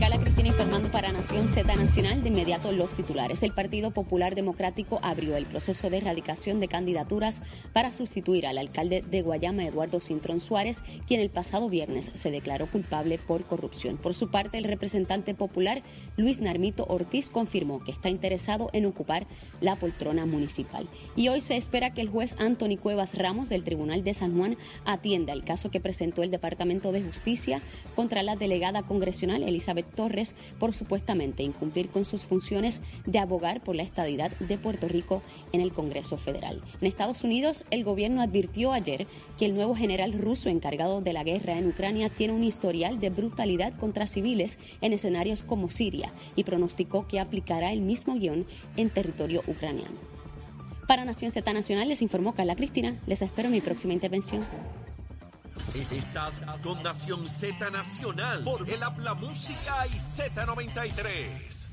Carla Cristina informando para Nación Z Nacional. De inmediato los titulares. El Partido Popular Democrático abrió el proceso de erradicación de candidaturas para sustituir al alcalde de Guayama, Eduardo Cintrón Suárez, quien el pasado viernes se declaró culpable por corrupción. Por su parte, el representante popular Luis Narmito Ortiz confirmó que está interesado en ocupar la poltrona municipal. Y hoy se espera que el juez Anthony Cuevas Ramos del Tribunal de San Juan atienda el caso que presentó el Departamento de Justicia contra la delegada congresional Elizabeth Torres por supuestamente incumplir con sus funciones de abogar por la estadidad de Puerto Rico en el Congreso Federal. En Estados Unidos, el gobierno advirtió ayer que el nuevo general ruso encargado de la guerra en Ucrania tiene un historial de brutalidad contra civiles en escenarios como Siria y pronosticó que aplicará el mismo guion en territorio ucraniano. Para Nación Z Nacional les informó Carla Cristina. Les espero en mi próxima intervención. Estás con Nación Z Nacional por el Habla Música y Z93.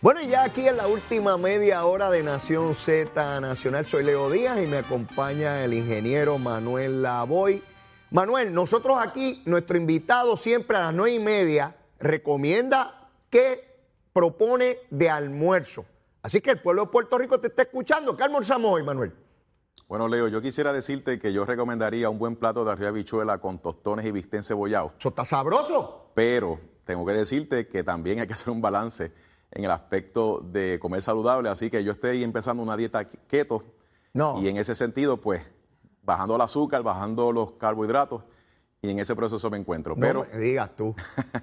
Bueno, y ya aquí en la última media hora de Nación Z Nacional, soy Leo Díaz y me acompaña el ingeniero Manuel Lavoy. Manuel, nosotros aquí, nuestro invitado siempre a las nueve y media recomienda que propone de almuerzo. Así que el pueblo de Puerto Rico te está escuchando. ¿Qué almorzamos hoy, Manuel? Bueno, Leo, yo quisiera decirte que yo recomendaría un buen plato de arriba bichuela con tostones y bistec cebollado. ¿Eso está sabroso? Pero tengo que decirte que también hay que hacer un balance en el aspecto de comer saludable, así que yo estoy empezando una dieta keto. No. Y en ese sentido, pues, bajando el azúcar, bajando los carbohidratos, y en ese proceso me encuentro. Pero No me digas tú.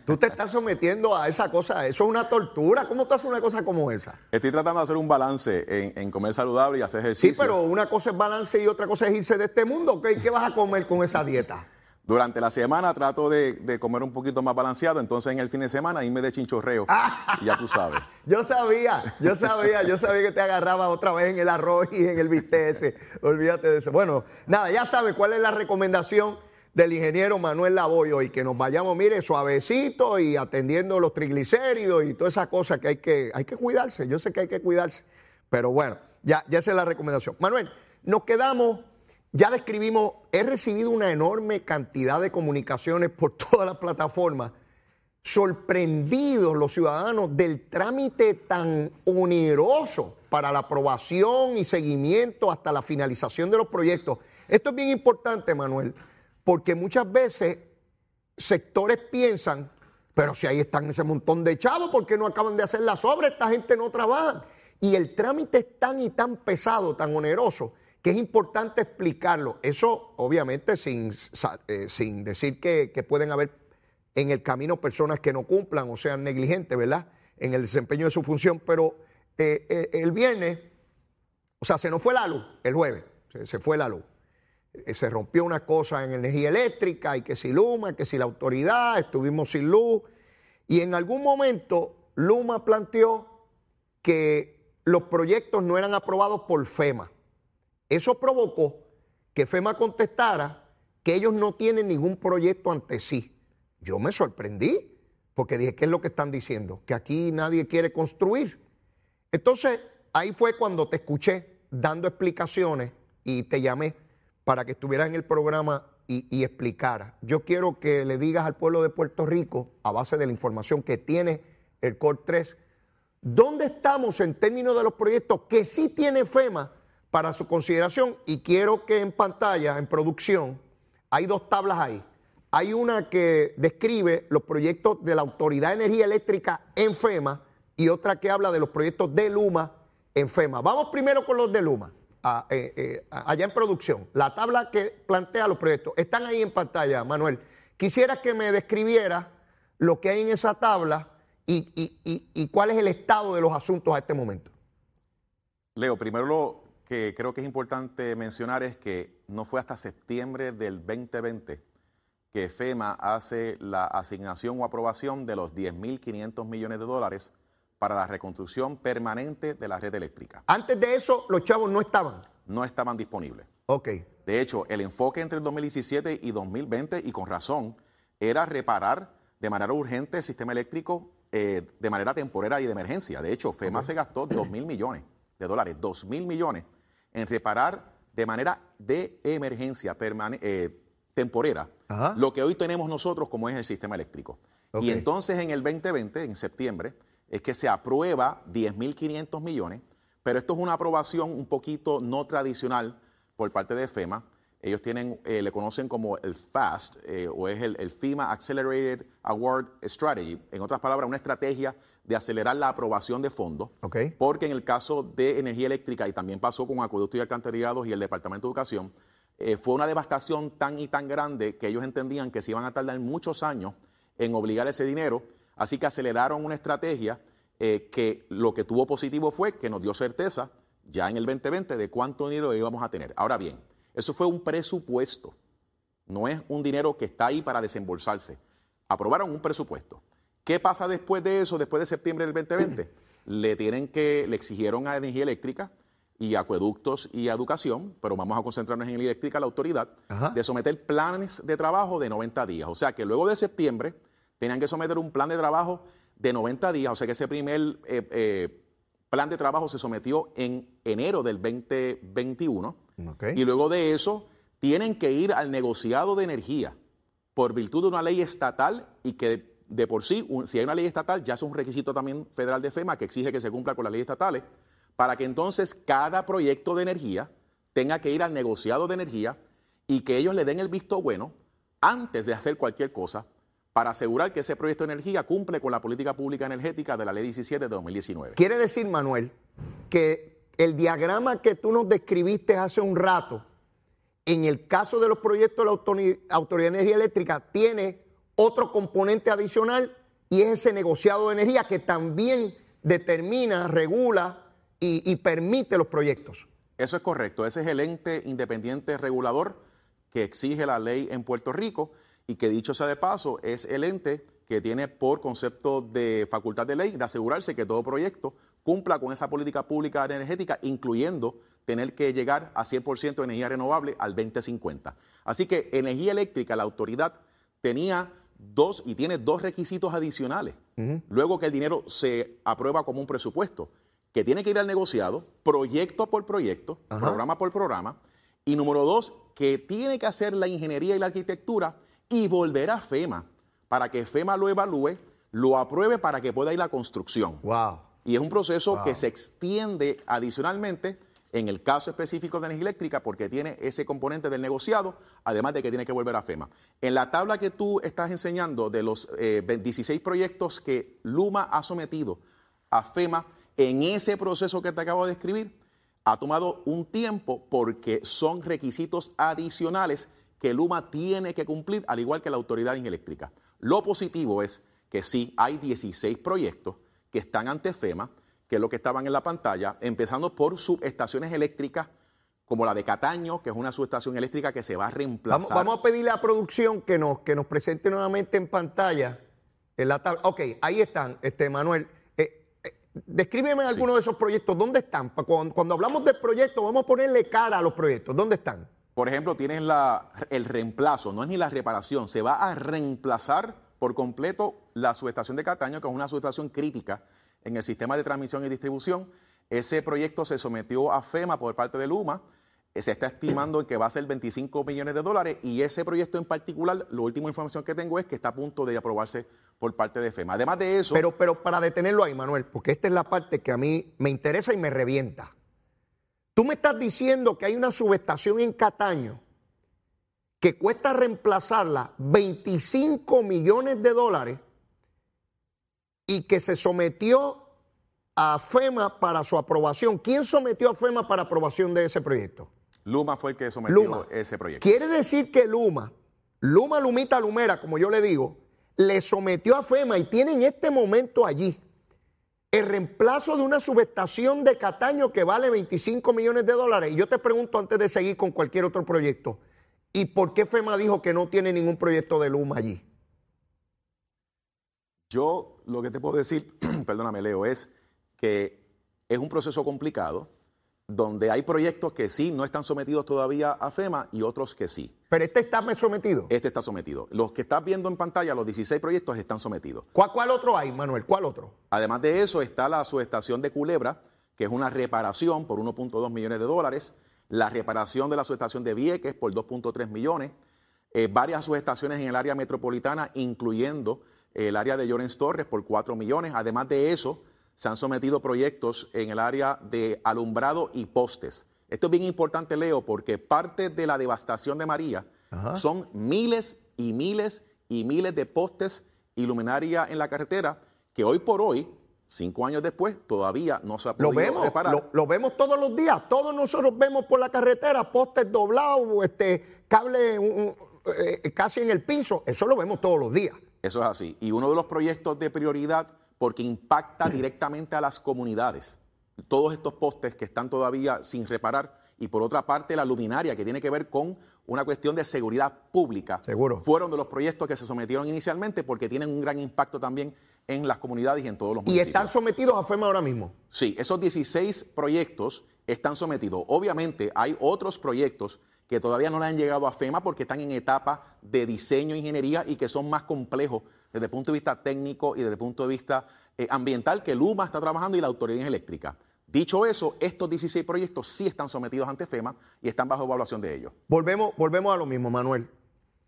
Tú te estás sometiendo a esa cosa. Eso es una tortura. ¿Cómo tú haces una cosa como esa? estoy tratando de hacer un balance en, en comer saludable y hacer Sí, ejercicio. pero una cosa es balance y otra cosa es irse de este mundo. ¿Qué, qué vas a comer con esa dieta? Durante la semana trato de, de comer un poquito más balanceado, entonces en el fin de semana irme de chinchorreo. y ya tú sabes. Yo sabía, yo sabía, yo sabía que te agarraba otra vez en el arroz y en el bistec ese. Olvídate de eso. Bueno, nada, ya sabes cuál es la recomendación del ingeniero Manuel Lavoy hoy, que nos vayamos, mire, suavecito y atendiendo los triglicéridos y todas esas cosas que hay que, hay que cuidarse. Yo sé que hay que cuidarse, pero bueno, ya, ya esa es la recomendación. Manuel, nos quedamos, ya describimos, he recibido una enorme cantidad de comunicaciones por todas las plataformas sorprendidos los ciudadanos del trámite tan oneroso para la aprobación y seguimiento hasta la finalización de los proyectos. Esto es bien importante, Manuel, porque muchas veces sectores piensan, pero si ahí están ese montón de chavos, ¿por qué no acaban de hacer las obras? Esta gente no trabaja. Y el trámite es tan y tan pesado, tan oneroso, que es importante explicarlo. Eso, obviamente, sin, eh, sin decir que, que pueden haber en el camino personas que no cumplan o sean negligentes, ¿verdad? En el desempeño de su función, pero eh, eh, el viernes, o sea, se nos fue la luz el jueves, se, se fue la luz. Eh, Se rompió una cosa en energía eléctrica y que si Luma, que si la autoridad, estuvimos sin luz. Y en algún momento Luma planteó que los proyectos no eran aprobados por FEMA. Eso provocó que FEMA contestara que ellos no tienen ningún proyecto ante sí. Yo me sorprendí, porque dije, ¿qué es lo que están diciendo? Que aquí nadie quiere construir. Entonces, ahí fue cuando te escuché dando explicaciones y te llamé para que estuvieras en el programa y, y explicara. Yo quiero que le digas al pueblo de Puerto Rico, a base de la información que tiene el COR 3, ¿Dónde estamos en términos de los proyectos que sí tiene FEMA para su consideración? Y quiero que en pantalla, en producción, hay dos tablas ahí. Hay una que describe los proyectos de la Autoridad de Energía Eléctrica en FEMA y otra que habla de los proyectos de Luma en FEMA. Vamos primero con los de Luma, eh, eh, allá en producción. La tabla que plantea los proyectos. Están ahí en pantalla, Manuel. Quisiera que me describiera lo que hay en esa tabla y, y- y- y cuál es el estado de los asuntos a este momento. Leo, primero lo que creo que es importante mencionar es que no fue hasta septiembre del 2020 que FEMA hace la asignación o aprobación de los 10.500 millones de dólares para la reconstrucción permanente de la red eléctrica. Antes de eso, los chavos no estaban. No estaban disponibles. Ok. De hecho, el enfoque entre el 2017 y 2020, y con razón, era reparar de manera urgente el sistema eléctrico eh, de manera temporera y de emergencia. De hecho, FEMA se gastó 2 mil millones de dólares, 2 mil millones en reparar de manera de emergencia eh, temporera Ajá. lo que hoy tenemos nosotros como es el sistema eléctrico. Ok. Y entonces en el 2020, en septiembre, es que se aprueba 10.500 millones, pero esto es una aprobación un poquito no tradicional por parte de FEMA. Ellos tienen, eh, le conocen como el FAST, eh, o es el, el FEMA Accelerated Award Strategy. En otras palabras, una estrategia de acelerar la aprobación de fondos. Ok. Porque en el caso de energía eléctrica, y también pasó con acueductos y alcantarillados y el Departamento de Educación, eh, fue una devastación tan y tan grande que ellos entendían que se iban a tardar muchos años en obligar ese dinero, así que aceleraron una estrategia eh, que lo que tuvo positivo fue que nos dio certeza ya en el 2020 de cuánto dinero íbamos a tener. Ahora bien, eso fue un presupuesto, no es un dinero que está ahí para desembolsarse. Aprobaron un presupuesto. ¿Qué pasa después de eso, después de septiembre del 2020? Le tienen que, le exigieron a energía eléctrica y acueductos y a educación, pero vamos a concentrarnos en energía eléctrica, la autoridad, Ajá. de someter planes de trabajo de 90 días. O sea que luego de septiembre tenían que someter un plan de trabajo de 90 días, o sea que ese primer eh, eh, plan de trabajo se sometió en enero del 2021. Ok. Y luego de eso tienen que ir al negociado de energía por virtud de una ley estatal y que de por sí, un- si hay una ley estatal, ya es un requisito también federal de FEMA que exige que se cumpla con las leyes estatales, para que entonces cada proyecto de energía tenga que ir al negociado de energía y que ellos le den el visto bueno antes de hacer cualquier cosa para asegurar que ese proyecto de energía cumple con la política pública energética de la ley 17 de 2019. Quiere decir, Manuel, que el diagrama que tú nos describiste hace un rato, en el caso de los proyectos de la Autori- Autoridad de Energía Eléctrica, tiene otro componente adicional y es ese negociado de energía que también determina, regula y, y permite los proyectos. Eso es correcto. Ese es el ente independiente regulador que exige la ley en Puerto Rico y que dicho sea de paso, es el ente que tiene por concepto de facultad de ley de asegurarse que todo proyecto cumpla con esa política pública energética, incluyendo tener que llegar a 100% de energía renovable al 2050. Así que energía eléctrica, la autoridad tenía dos y tiene dos requisitos adicionales. Luego que el dinero se aprueba como un presupuesto, que tiene que ir al negociado, proyecto por proyecto, Ajá. programa por programa. Y número dos, que tiene que hacer la ingeniería y la arquitectura y volver a FEMA para que FEMA lo evalúe, lo apruebe para que pueda ir la construcción. Wow. Y es un proceso que se extiende adicionalmente en el caso específico de energía eléctrica porque tiene ese componente del negociado, además de que tiene que volver a FEMA. En la tabla que tú estás enseñando de los eh, 16 proyectos que Luma ha sometido a FEMA, en ese proceso que te acabo de describir, ha tomado un tiempo porque son requisitos adicionales que Luma tiene que cumplir, al igual que la Autoridad Eléctrica. Lo positivo es que sí hay 16 proyectos que están ante FEMA, que es lo que estaban en la pantalla, empezando por subestaciones eléctricas como la de Cataño, que es una subestación eléctrica que se va a reemplazar. Vamos, vamos a pedirle a producción que nos, que nos presente nuevamente en pantalla en la tabla. Ok, ahí están, este Manuel. Eh, eh, descríbeme algunos de esos proyectos. ¿Dónde están? Cuando, cuando hablamos de proyectos, vamos a ponerle cara a los proyectos. ¿Dónde están? Por ejemplo, tienes la- el reemplazo, no es ni la reparación, se va a reemplazar por completo la subestación de Cataño, que es una subestación crítica en el sistema de transmisión y distribución. Ese proyecto se sometió a FEMA por parte de Luma. Se está estimando que va a ser 25 millones de dólares y ese proyecto en particular, la última información que tengo es que está a punto de aprobarse por parte de FEMA. Además de eso, Pero, pero para detenerlo ahí, Manuel, porque esta es la parte que a mí me interesa y me revienta. Tú me estás diciendo que hay una subestación en Cataño que cuesta reemplazarla 25 millones de dólares y que se sometió a FEMA para su aprobación. ¿Quién sometió a FEMA para aprobación de ese proyecto? Luma fue el que sometió Luma. ese proyecto. Quiere decir que Luma, Luma Lumita Lumera, como yo le digo, le sometió a FEMA y tiene en este momento allí el reemplazo de una subestación de Cataño que vale 25 millones de dólares. Y yo te pregunto antes de seguir con cualquier otro proyecto, ¿y por qué FEMA dijo que no tiene ningún proyecto de Luma allí? Yo lo que te puedo decir, perdóname Leo, es que es un proceso complicado donde hay proyectos que sí no están sometidos todavía a FEMA y otros que sí. Pero este está sometido. Este está sometido. Los que estás viendo en pantalla, los 16 proyectos están sometidos. ¿Cuál, cuál otro hay, Manuel? ¿Cuál otro? Además de eso está la subestación de Culebra, que es una reparación por 1.2 millones de dólares, la reparación de la subestación de Vieques por 2.3 millones, eh, varias subestaciones en el área metropolitana, incluyendo el área de Llorens Torres por 4 millones. Además de eso, se han sometido proyectos en el área de alumbrado y postes. Esto es bien importante, Leo, porque parte de la devastación de María son miles y miles y miles de postes y luminaria en la carretera que hoy por hoy, cinco años después, todavía no se ha podido lo vemos, reparar. Lo, vemos todos los días. Todos nosotros vemos por la carretera postes doblados, este, cable eh, casi en el piso. Eso lo vemos todos los días. Eso es así. Y uno de los proyectos de prioridad, porque impacta directamente a las comunidades, todos estos postes que están todavía sin reparar, y por otra parte la luminaria, que tiene que ver con una cuestión de seguridad pública. Seguro. Fueron de los proyectos que se sometieron inicialmente porque tienen un gran impacto también en las comunidades y en todos los municipios. ¿Y están sometidos a FEMA ahora mismo? Sí, esos 16 proyectos están sometidos. Obviamente hay otros proyectos que todavía no le han llegado a FEMA porque están en etapa de diseño e ingeniería y que son más complejos desde el punto de vista técnico y desde el punto de vista eh, ambiental que Luma está trabajando y la Autoridad Eléctrica. Dicho eso, estos 16 proyectos sí están sometidos ante FEMA y están bajo evaluación de ellos. Volvemos, volvemos a lo mismo, Manuel.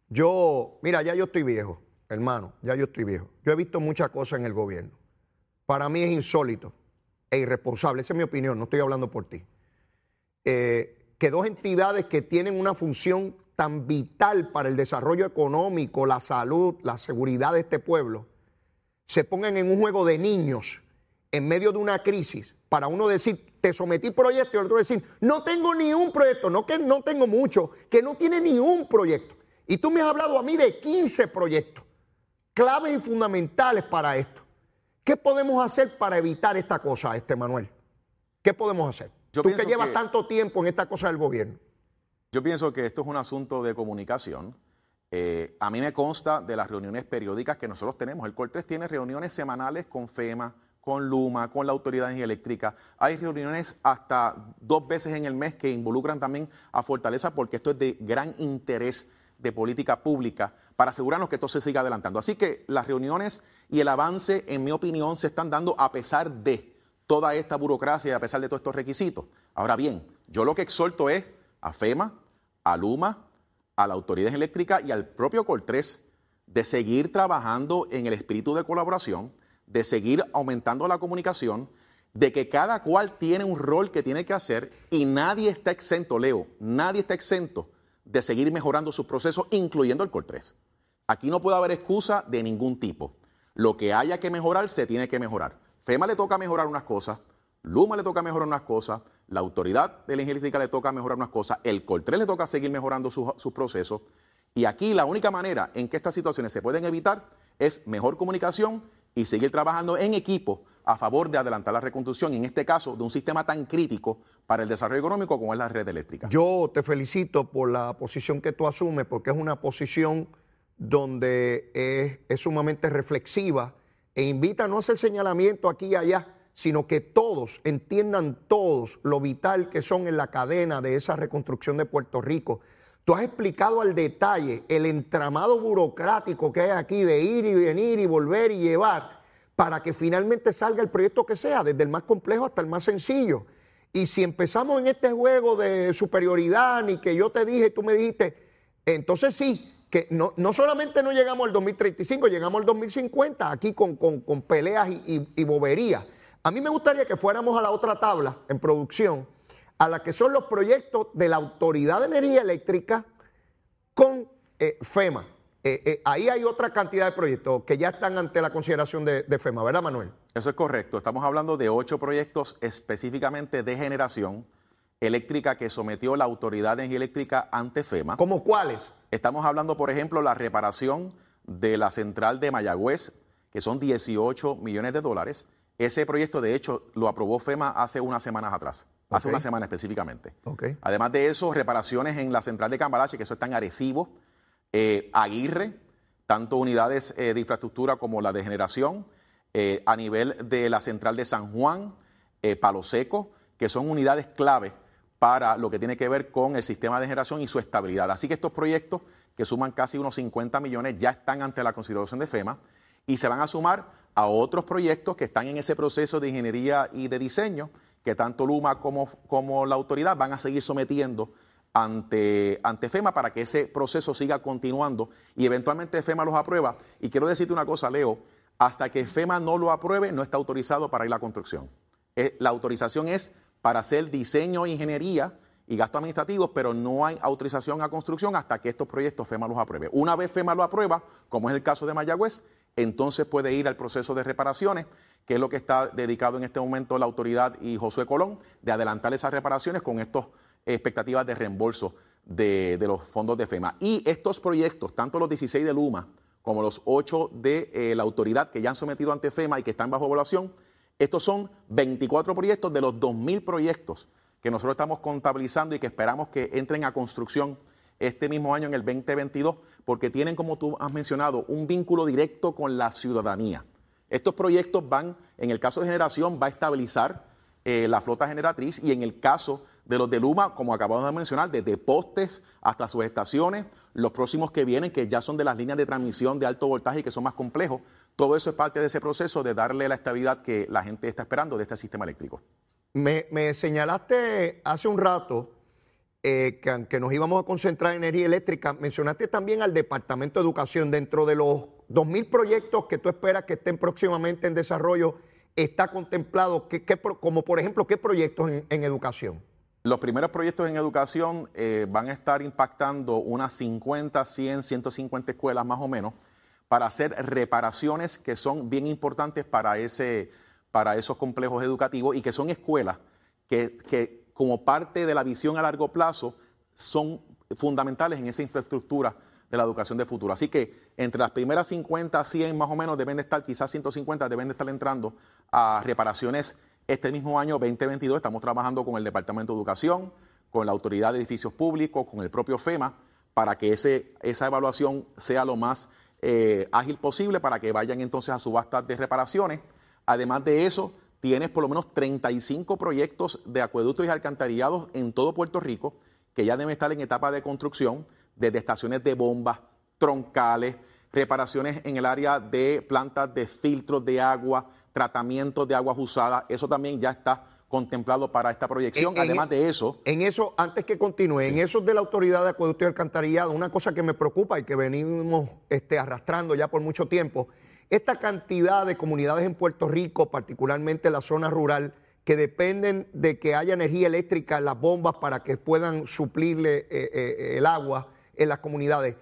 Yo, mira, ya yo estoy viejo, hermano, ya yo estoy viejo. Yo he visto muchas cosas en el gobierno. Para mí es insólito e irresponsable, esa es mi opinión, no estoy hablando por ti. Eh, que dos entidades que tienen una función tan vital para el desarrollo económico, la salud, la seguridad de este pueblo, se pongan en un juego de niños en medio de una crisis para uno decir, te sometí proyecto y el otro decir, no tengo ni un proyecto, no que no tengo mucho, que no tiene ni un proyecto. Y tú me has hablado a mí de 15 proyectos, claves y fundamentales para esto. ¿Qué podemos hacer para evitar esta cosa, este Manuel? ¿Qué podemos hacer? tú que llevas tanto tiempo en esta cosa del gobierno. Yo pienso que esto es un asunto de comunicación. Eh, a mí me consta de las reuniones periódicas que nosotros tenemos. El COR3 tiene reuniones semanales con FEMA, con Luma, con la Autoridad Eléctrica. Hay reuniones hasta dos veces en el mes que involucran también a Fortaleza porque esto es de gran interés de política pública para asegurarnos que esto se siga adelantando. Así que las reuniones y el avance, en mi opinión, se están dando a pesar de toda esta burocracia y a pesar de todos estos requisitos. Ahora bien, yo lo que exhorto es a FEMA, a Luma, a la Autoridad Eléctrica y al propio Coltres de seguir trabajando en el espíritu de colaboración de seguir aumentando la comunicación, de que cada cual tiene un rol que tiene que hacer y nadie está exento, Leo, nadie está exento de seguir mejorando sus procesos, incluyendo el COL 3. Aquí no puede haber excusa de ningún tipo. Lo que haya que mejorar, se tiene que mejorar. FEMA le toca mejorar unas cosas, Luma le toca mejorar unas cosas, la autoridad de la energética le toca mejorar unas cosas, el COL 3 le toca seguir mejorando sus, procesos. Y aquí la única manera en que estas situaciones se pueden evitar es mejor comunicación y seguir trabajando en equipo a favor de adelantar la reconstrucción, en este caso, de un sistema tan crítico para el desarrollo económico como es la red eléctrica. Yo te felicito por la posición que tú asumes, porque es una posición donde es, sumamente reflexiva e invita a no hacer señalamiento aquí y allá, sino que todos entiendan todos lo vital que son en la cadena de esa reconstrucción de Puerto Rico Tú has explicado al detalle el entramado burocrático que hay aquí de ir y venir y volver y llevar para que finalmente salga el proyecto que sea, desde el más complejo hasta el más sencillo. Y si empezamos en este juego de superioridad, ni que yo te dije y tú me dijiste, entonces sí, que no, solamente no llegamos al 2035, llegamos al 2050 aquí con, peleas y, y boberías. A mí me gustaría que fuéramos a la otra tabla en producción a la que son los proyectos de la Autoridad de Energía Eléctrica con eh, FEMA. Eh, eh, ahí hay otra cantidad de proyectos que ya están ante la consideración de, FEMA, ¿verdad, Manuel? Eso es correcto. Estamos hablando de ocho proyectos específicamente de generación eléctrica que sometió la Autoridad de Energía Eléctrica ante FEMA. ¿Cómo cuáles? Estamos hablando, por ejemplo, la reparación de la central de Mayagüez, que son 18 millones de dólares. Ese proyecto, de hecho, lo aprobó FEMA hace unas semanas atrás hace una semana específicamente. Además de eso, reparaciones en la central de Cambalache, que eso está en Arecibo, eh, Aguirre, tanto unidades eh, de infraestructura como la de generación, eh, a nivel de la central de San Juan, Palo Seco, que son unidades clave para lo que tiene que ver con el sistema de generación y su estabilidad. Así que estos proyectos, que suman casi unos 50 millones, ya están ante la consideración de FEMA y se van a sumar a otros proyectos que están en ese proceso de ingeniería y de diseño que tanto Luma como, como la autoridad van a seguir sometiendo ante, ante FEMA para que ese proceso siga continuando y eventualmente FEMA los aprueba. Y quiero decirte una cosa, Leo, hasta que FEMA no lo apruebe no está autorizado para ir a la construcción. Eh, la autorización es para hacer diseño, ingeniería y gastos administrativos, pero no hay autorización a construcción hasta que estos proyectos FEMA los apruebe. Una vez FEMA lo aprueba, como es el caso de Mayagüez, entonces puede ir al proceso de reparaciones, que es lo que está dedicado en este momento la autoridad y Josué Colón, de adelantar esas reparaciones con estas expectativas de reembolso de, los fondos de FEMA. Y estos proyectos, tanto los 16 de Luma como los 8 de eh, la autoridad que ya han sometido ante FEMA y que están bajo evaluación, estos son 24 proyectos de los 2.000 proyectos que nosotros estamos contabilizando y que esperamos que entren a construcción este mismo año en el 2022, porque tienen, como tú has mencionado, un vínculo directo con la ciudadanía. Estos proyectos van, en el caso de generación, va a estabilizar eh, la flota generatriz y en el caso de los de Luma, como acabamos de mencionar, desde postes hasta sus estaciones, los próximos que vienen, que ya son de las líneas de transmisión de alto voltaje y que son más complejos, todo eso es parte de ese proceso de darle la estabilidad que la gente está esperando de este sistema eléctrico. Me, me señalaste hace un rato eh, que, nos íbamos a concentrar en energía eléctrica, mencionaste también al Departamento de Educación. Dentro de los 2.000 proyectos que tú esperas que estén próximamente en desarrollo, ¿está contemplado, que, como por ejemplo, qué proyectos en, educación? Los primeros proyectos en educación eh, van a estar impactando unas 50, 100, 150 escuelas más o menos para hacer reparaciones que son bien importantes para, ese, para esos complejos educativos y que son escuelas que, que como parte de la visión a largo plazo son fundamentales en esa infraestructura de la educación de futuro. Así que entre las primeras 50, 100 más o menos deben de estar, quizás 150 deben de estar entrando a reparaciones este mismo año 2022. Estamos trabajando con el Departamento de Educación, con la Autoridad de Edificios Públicos, con el propio FEMA, para que ese, esa evaluación sea lo más eh, ágil posible para que vayan entonces a subastas de reparaciones. Además de eso, tienes por lo menos 35 proyectos de acueductos y alcantarillados en todo Puerto Rico que ya deben estar en etapa de construcción, desde estaciones de bombas, troncales, reparaciones en el área de plantas de filtros de agua, tratamientos de aguas usadas, eso también ya está contemplado para esta proyección. Además de eso. En eso, antes que continúe, en eso de la Autoridad de Acueducto y Alcantarillado, una cosa que me preocupa y que venimos este, arrastrando ya por mucho tiempo esta cantidad de comunidades en Puerto Rico, particularmente en la zona rural, que dependen de que haya energía eléctrica en las bombas para que puedan suplirle eh, eh, el agua en las comunidades.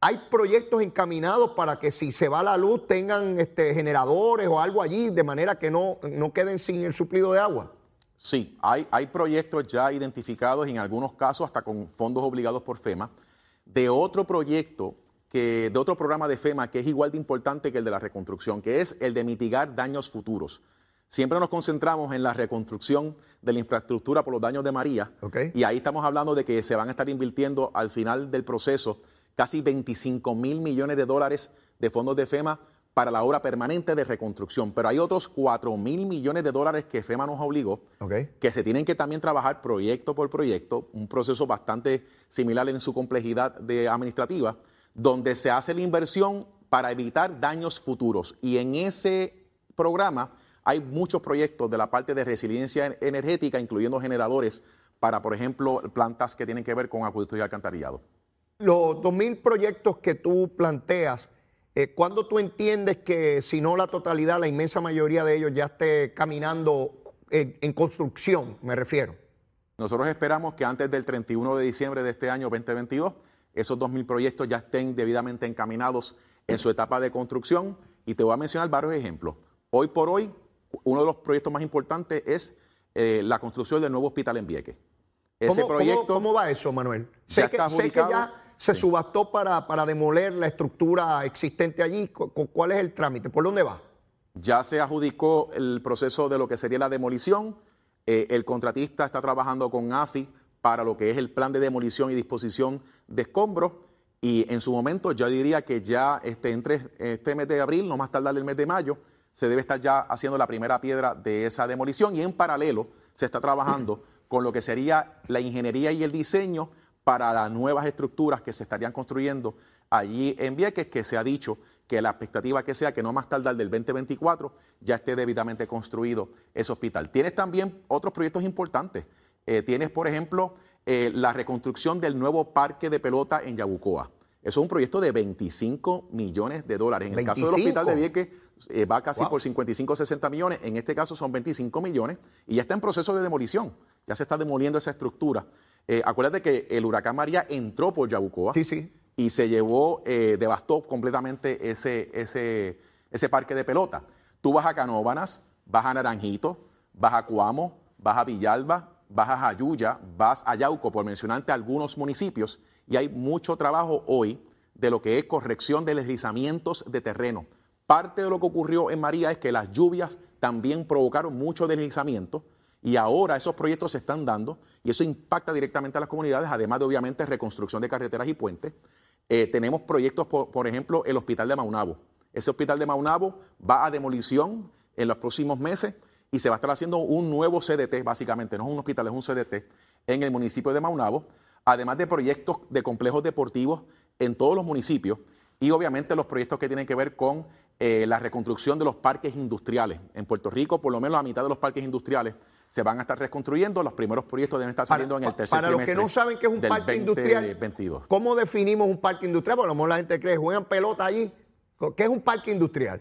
¿Hay proyectos encaminados para que si se va la luz tengan este, generadores o algo allí de manera que no, no queden sin el suplido de agua? Sí, hay, hay proyectos ya identificados, en algunos casos hasta con fondos obligados por FEMA, de otro proyecto que, de otro programa de FEMA que es igual de importante que el de la reconstrucción, que es el de mitigar daños futuros. Siempre nos concentramos en la reconstrucción de la infraestructura por los daños de María. Y ahí estamos hablando de que se van a estar invirtiendo al final del proceso casi 25 mil millones de dólares de fondos de FEMA para la obra permanente de reconstrucción. Pero hay otros 4 mil millones de dólares que FEMA nos obligó, que se tienen que también trabajar proyecto por proyecto, un proceso bastante similar en su complejidad de administrativa donde se hace la inversión para evitar daños futuros. Y en ese programa hay muchos proyectos de la parte de resiliencia energética, incluyendo generadores para, por ejemplo, plantas que tienen que ver con acueductos y alcantarillado. Los 2.000 proyectos que tú planteas, eh, ¿cuándo tú entiendes que, si no la totalidad, la inmensa mayoría de ellos ya esté caminando en construcción, me refiero? Nosotros esperamos que antes del 31 de diciembre de este año 2022 esos 2.000 proyectos ya estén debidamente encaminados en su etapa de construcción. Y te voy a mencionar varios ejemplos. Hoy por hoy, uno de los proyectos más importantes es eh, la construcción del nuevo hospital en Vieques. Ese ¿Cómo, proyecto, ¿cómo, va eso, Manuel? Sé, que, ya se subastó para, para demoler la estructura existente allí. ¿Cuál es el trámite? ¿Por dónde va? Ya se adjudicó el proceso de lo que sería la demolición. Eh, el contratista está trabajando con AFI para lo que es el plan de demolición y disposición de escombros. Y en su momento yo diría que ya este, entre este mes de abril, no más tardar el mes de mayo, se debe estar ya haciendo la primera piedra de esa demolición y en paralelo se está trabajando con lo que sería la ingeniería y el diseño para las nuevas estructuras que se estarían construyendo allí en Vieques, que se ha dicho que la expectativa que sea que no más tardar del 2024 ya esté debidamente construido ese hospital. Tienes también otros proyectos importantes. Eh, tienes, por ejemplo, eh, la reconstrucción del nuevo parque de pelota en Yabucoa. Eso es un proyecto de 25 millones de dólares. En el caso del hospital de Vieques eh, va casi por 55 60 millones. En este caso son 25 millones y ya está en proceso de demolición. Ya se está demoliendo esa estructura. Eh, acuérdate que el huracán María entró por Yabucoa y se llevó, eh, devastó completamente ese, ese, ese parque de pelota. Tú vas a Canóbanas, vas a Naranjito, vas a Cuamo, vas a Villalba, vas a Jayuya, vas a Yauco, por mencionarte algunos municipios, y hay mucho trabajo hoy de lo que es corrección de deslizamientos de terreno. Parte de lo que ocurrió en María es que las lluvias también provocaron mucho deslizamiento y ahora esos proyectos se están dando y eso impacta directamente a las comunidades, además de obviamente reconstrucción de carreteras y puentes. Eh, tenemos proyectos, por, ejemplo, el hospital de Maunabo. Ese hospital de Maunabo va a demolición en los próximos meses y se va a estar haciendo un nuevo CDT, básicamente, no es un hospital, es un CDT, en el municipio de Maunabo, además de proyectos de complejos deportivos en todos los municipios y obviamente los proyectos que tienen que ver con eh, la reconstrucción de los parques industriales. En Puerto Rico, por lo menos la mitad de los parques industriales se van a estar reconstruyendo. Los primeros proyectos deben estar saliendo en el tercer Para los que no saben qué es un parque industrial, ¿cómo definimos un parque industrial? Porque a lo mejor la gente cree, juegan pelota allí. ¿Qué es un parque industrial?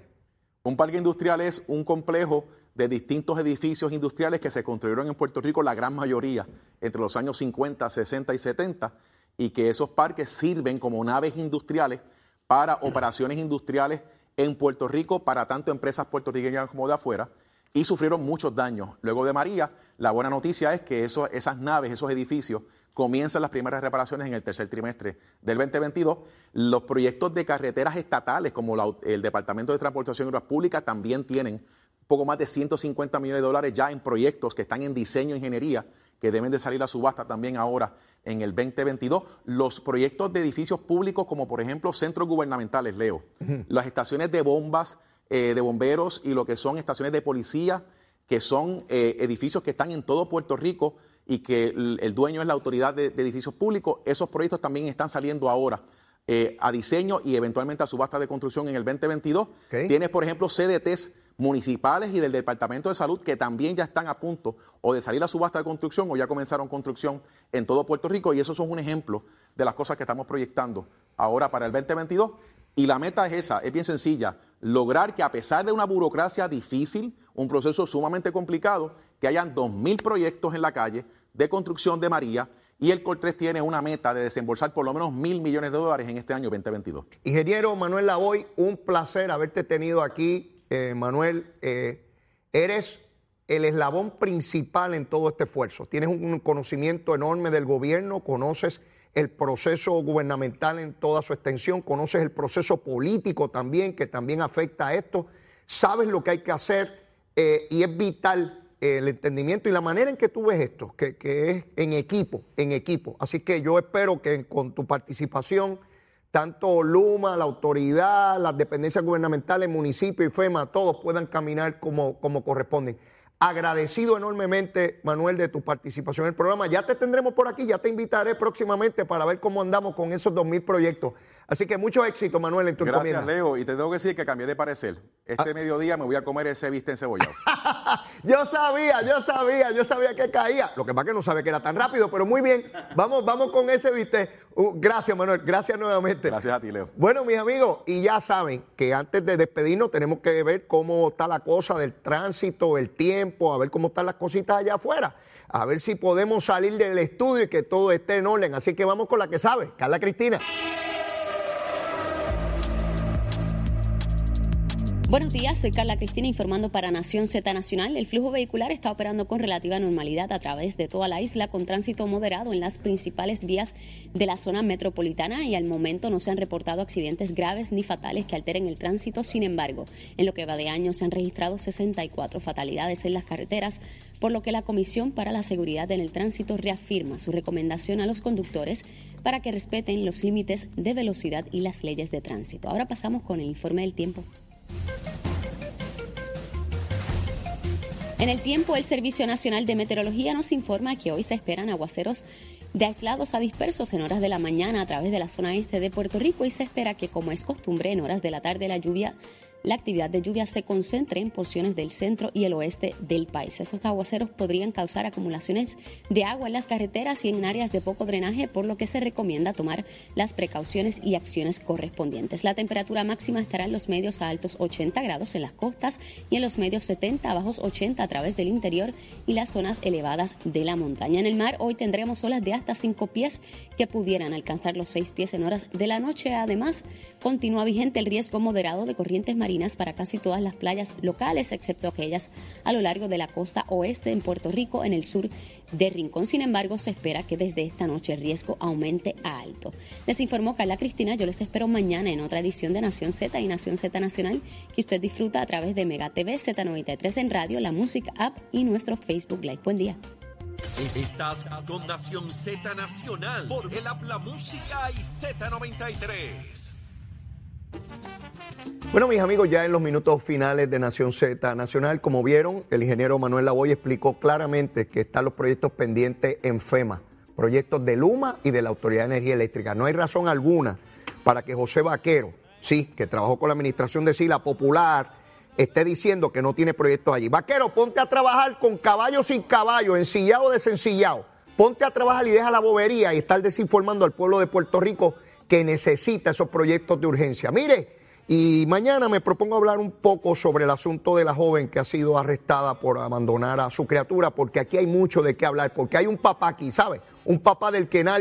Un parque industrial es un complejo de distintos edificios industriales que se construyeron en Puerto Rico, la gran mayoría, entre los años 50, 60 y 70, y que esos parques sirven como naves industriales para operaciones industriales en Puerto Rico, para tanto empresas puertorriqueñas como de afuera y sufrieron muchos daños. Luego de María, la buena noticia es que esas naves, esos edificios, comienzan las primeras reparaciones en el tercer trimestre del 2022. Los proyectos de carreteras estatales, como el Departamento de Transportación y Obras Públicas, también tienen poco más de 150 millones de dólares ya en proyectos que están en diseño e ingeniería, que deben de salir a subasta también ahora en el 2022. Los proyectos de edificios públicos, como por ejemplo centros gubernamentales, Leo, las estaciones de bombas, eh, de bomberos y lo que son estaciones de policía, que son eh, edificios que están en todo Puerto Rico y que el, dueño es la autoridad de, edificios públicos. Esos proyectos también están saliendo ahora eh, a diseño y eventualmente a subasta de construcción en el 2022. Tienes, por ejemplo, CDTs municipales y del Departamento de Salud que también ya están a punto o de salir a subasta de construcción o ya comenzaron construcción en todo Puerto Rico y esos son un ejemplo de las cosas que estamos proyectando ahora para el 2022 y la meta es esa, es bien sencilla, lograr que a pesar de una burocracia difícil, un proceso sumamente complicado, que hayan 2.000 proyectos en la calle de construcción de María y el COL3 tiene una meta de desembolsar por lo menos mil millones de dólares en este año 2022. Ingeniero Manuel Lavoy, un placer haberte tenido aquí, eh, Manuel. Eh, eres el eslabón principal en todo este esfuerzo. Tienes un conocimiento enorme del gobierno, conoces el proceso gubernamental en toda su extensión, conoces el proceso político también, que también afecta a esto, sabes lo que hay que hacer eh, y es vital el entendimiento y la manera en que tú ves esto, que, es en equipo, en equipo. Así que yo espero que con tu participación, tanto Luma, la autoridad, las dependencias gubernamentales, municipio y FEMA, todos puedan caminar como, como corresponden. Agradecido enormemente, Manuel, de tu participación en el programa. Ya te tendremos por aquí, ya te invitaré próximamente para ver cómo andamos con esos 2.000 proyectos. Así que mucho éxito, Manuel, en tu Gracias, Leo. Y te tengo que decir que cambié de parecer. Este ah. mediodía me voy a comer ese bistec encebollado. yo sabía, yo sabía, yo sabía que caía. Lo que pasa que no sabía que era tan rápido, pero muy bien. Vamos, vamos con ese bistec. Uh, gracias, Manuel. Gracias nuevamente. Gracias a ti, Leo. Bueno, mis amigos, y ya saben que antes de despedirnos tenemos que ver cómo está la cosa del tránsito, el tiempo, a ver cómo están las cositas allá afuera. A ver si podemos salir del estudio y que todo esté en orden. Así que vamos con la que sabe, Carla Cristina. Buenos días, soy Carla Cristina informando para Nación Z Nacional. El flujo vehicular está operando con relativa normalidad a través de toda la isla con tránsito moderado en las principales vías de la zona metropolitana y al momento no se han reportado accidentes graves ni fatales que alteren el tránsito. Sin embargo, en lo que va de año se han registrado 64 fatalidades en las carreteras, por lo que la Comisión para la Seguridad en el Tránsito reafirma su recomendación a los conductores para que respeten los límites de velocidad y las leyes de tránsito. Ahora pasamos con el informe del tiempo. En el tiempo, el Servicio Nacional de Meteorología nos informa que hoy se esperan aguaceros de aislados a dispersos en horas de la mañana a través de la zona este de Puerto Rico y se espera que, como es costumbre, en horas de la tarde la lluvia la actividad de lluvia se concentre en porciones del centro y el oeste del país. Estos aguaceros podrían causar acumulaciones de agua en las carreteras y en áreas de poco drenaje, por lo que se recomienda tomar las precauciones y acciones correspondientes. La temperatura máxima estará en los medios a altos 80 grados en las costas y en los medios 70 a bajos 80 a través del interior y las zonas elevadas de la montaña. En el mar hoy tendremos olas de hasta 5 pies que pudieran alcanzar los 6 pies en horas de la noche. Además, continúa vigente el riesgo moderado de corrientes para casi todas las playas locales, excepto aquellas a lo largo de la costa oeste en Puerto Rico, en el sur de Rincón. Sin embargo, se espera que desde esta noche el riesgo aumente a alto. Les informó Carla Cristina. Yo les espero mañana en otra edición de Nación Z y Nación Z Nacional que usted disfruta a través de Mega TV, Z93 en radio, la música app y nuestro Facebook Live. Buen día. Estás con Nación Z Nacional por el Habla Música y Z93. Bueno, mis amigos, ya en los minutos finales de Nación Z Nacional, como vieron, el ingeniero Manuel Lavoy explicó claramente que están los proyectos pendientes en FEMA, proyectos de Luma y de la Autoridad de Energía Eléctrica. No hay razón alguna para que José Vaquero, sí, que trabajó con la administración de Sila Popular, esté diciendo que no tiene proyectos allí. Vaquero, ponte a trabajar con caballo sin caballo, ensillado o desencillado. Ponte a trabajar y deja la bobería y estar desinformando al pueblo de Puerto Rico que necesita esos proyectos de urgencia. Mire, y mañana me propongo hablar un poco sobre el asunto de la joven que ha sido arrestada por abandonar a su criatura, porque aquí hay mucho de qué hablar, porque hay un papá aquí, ¿sabe? Un papá del que nadie...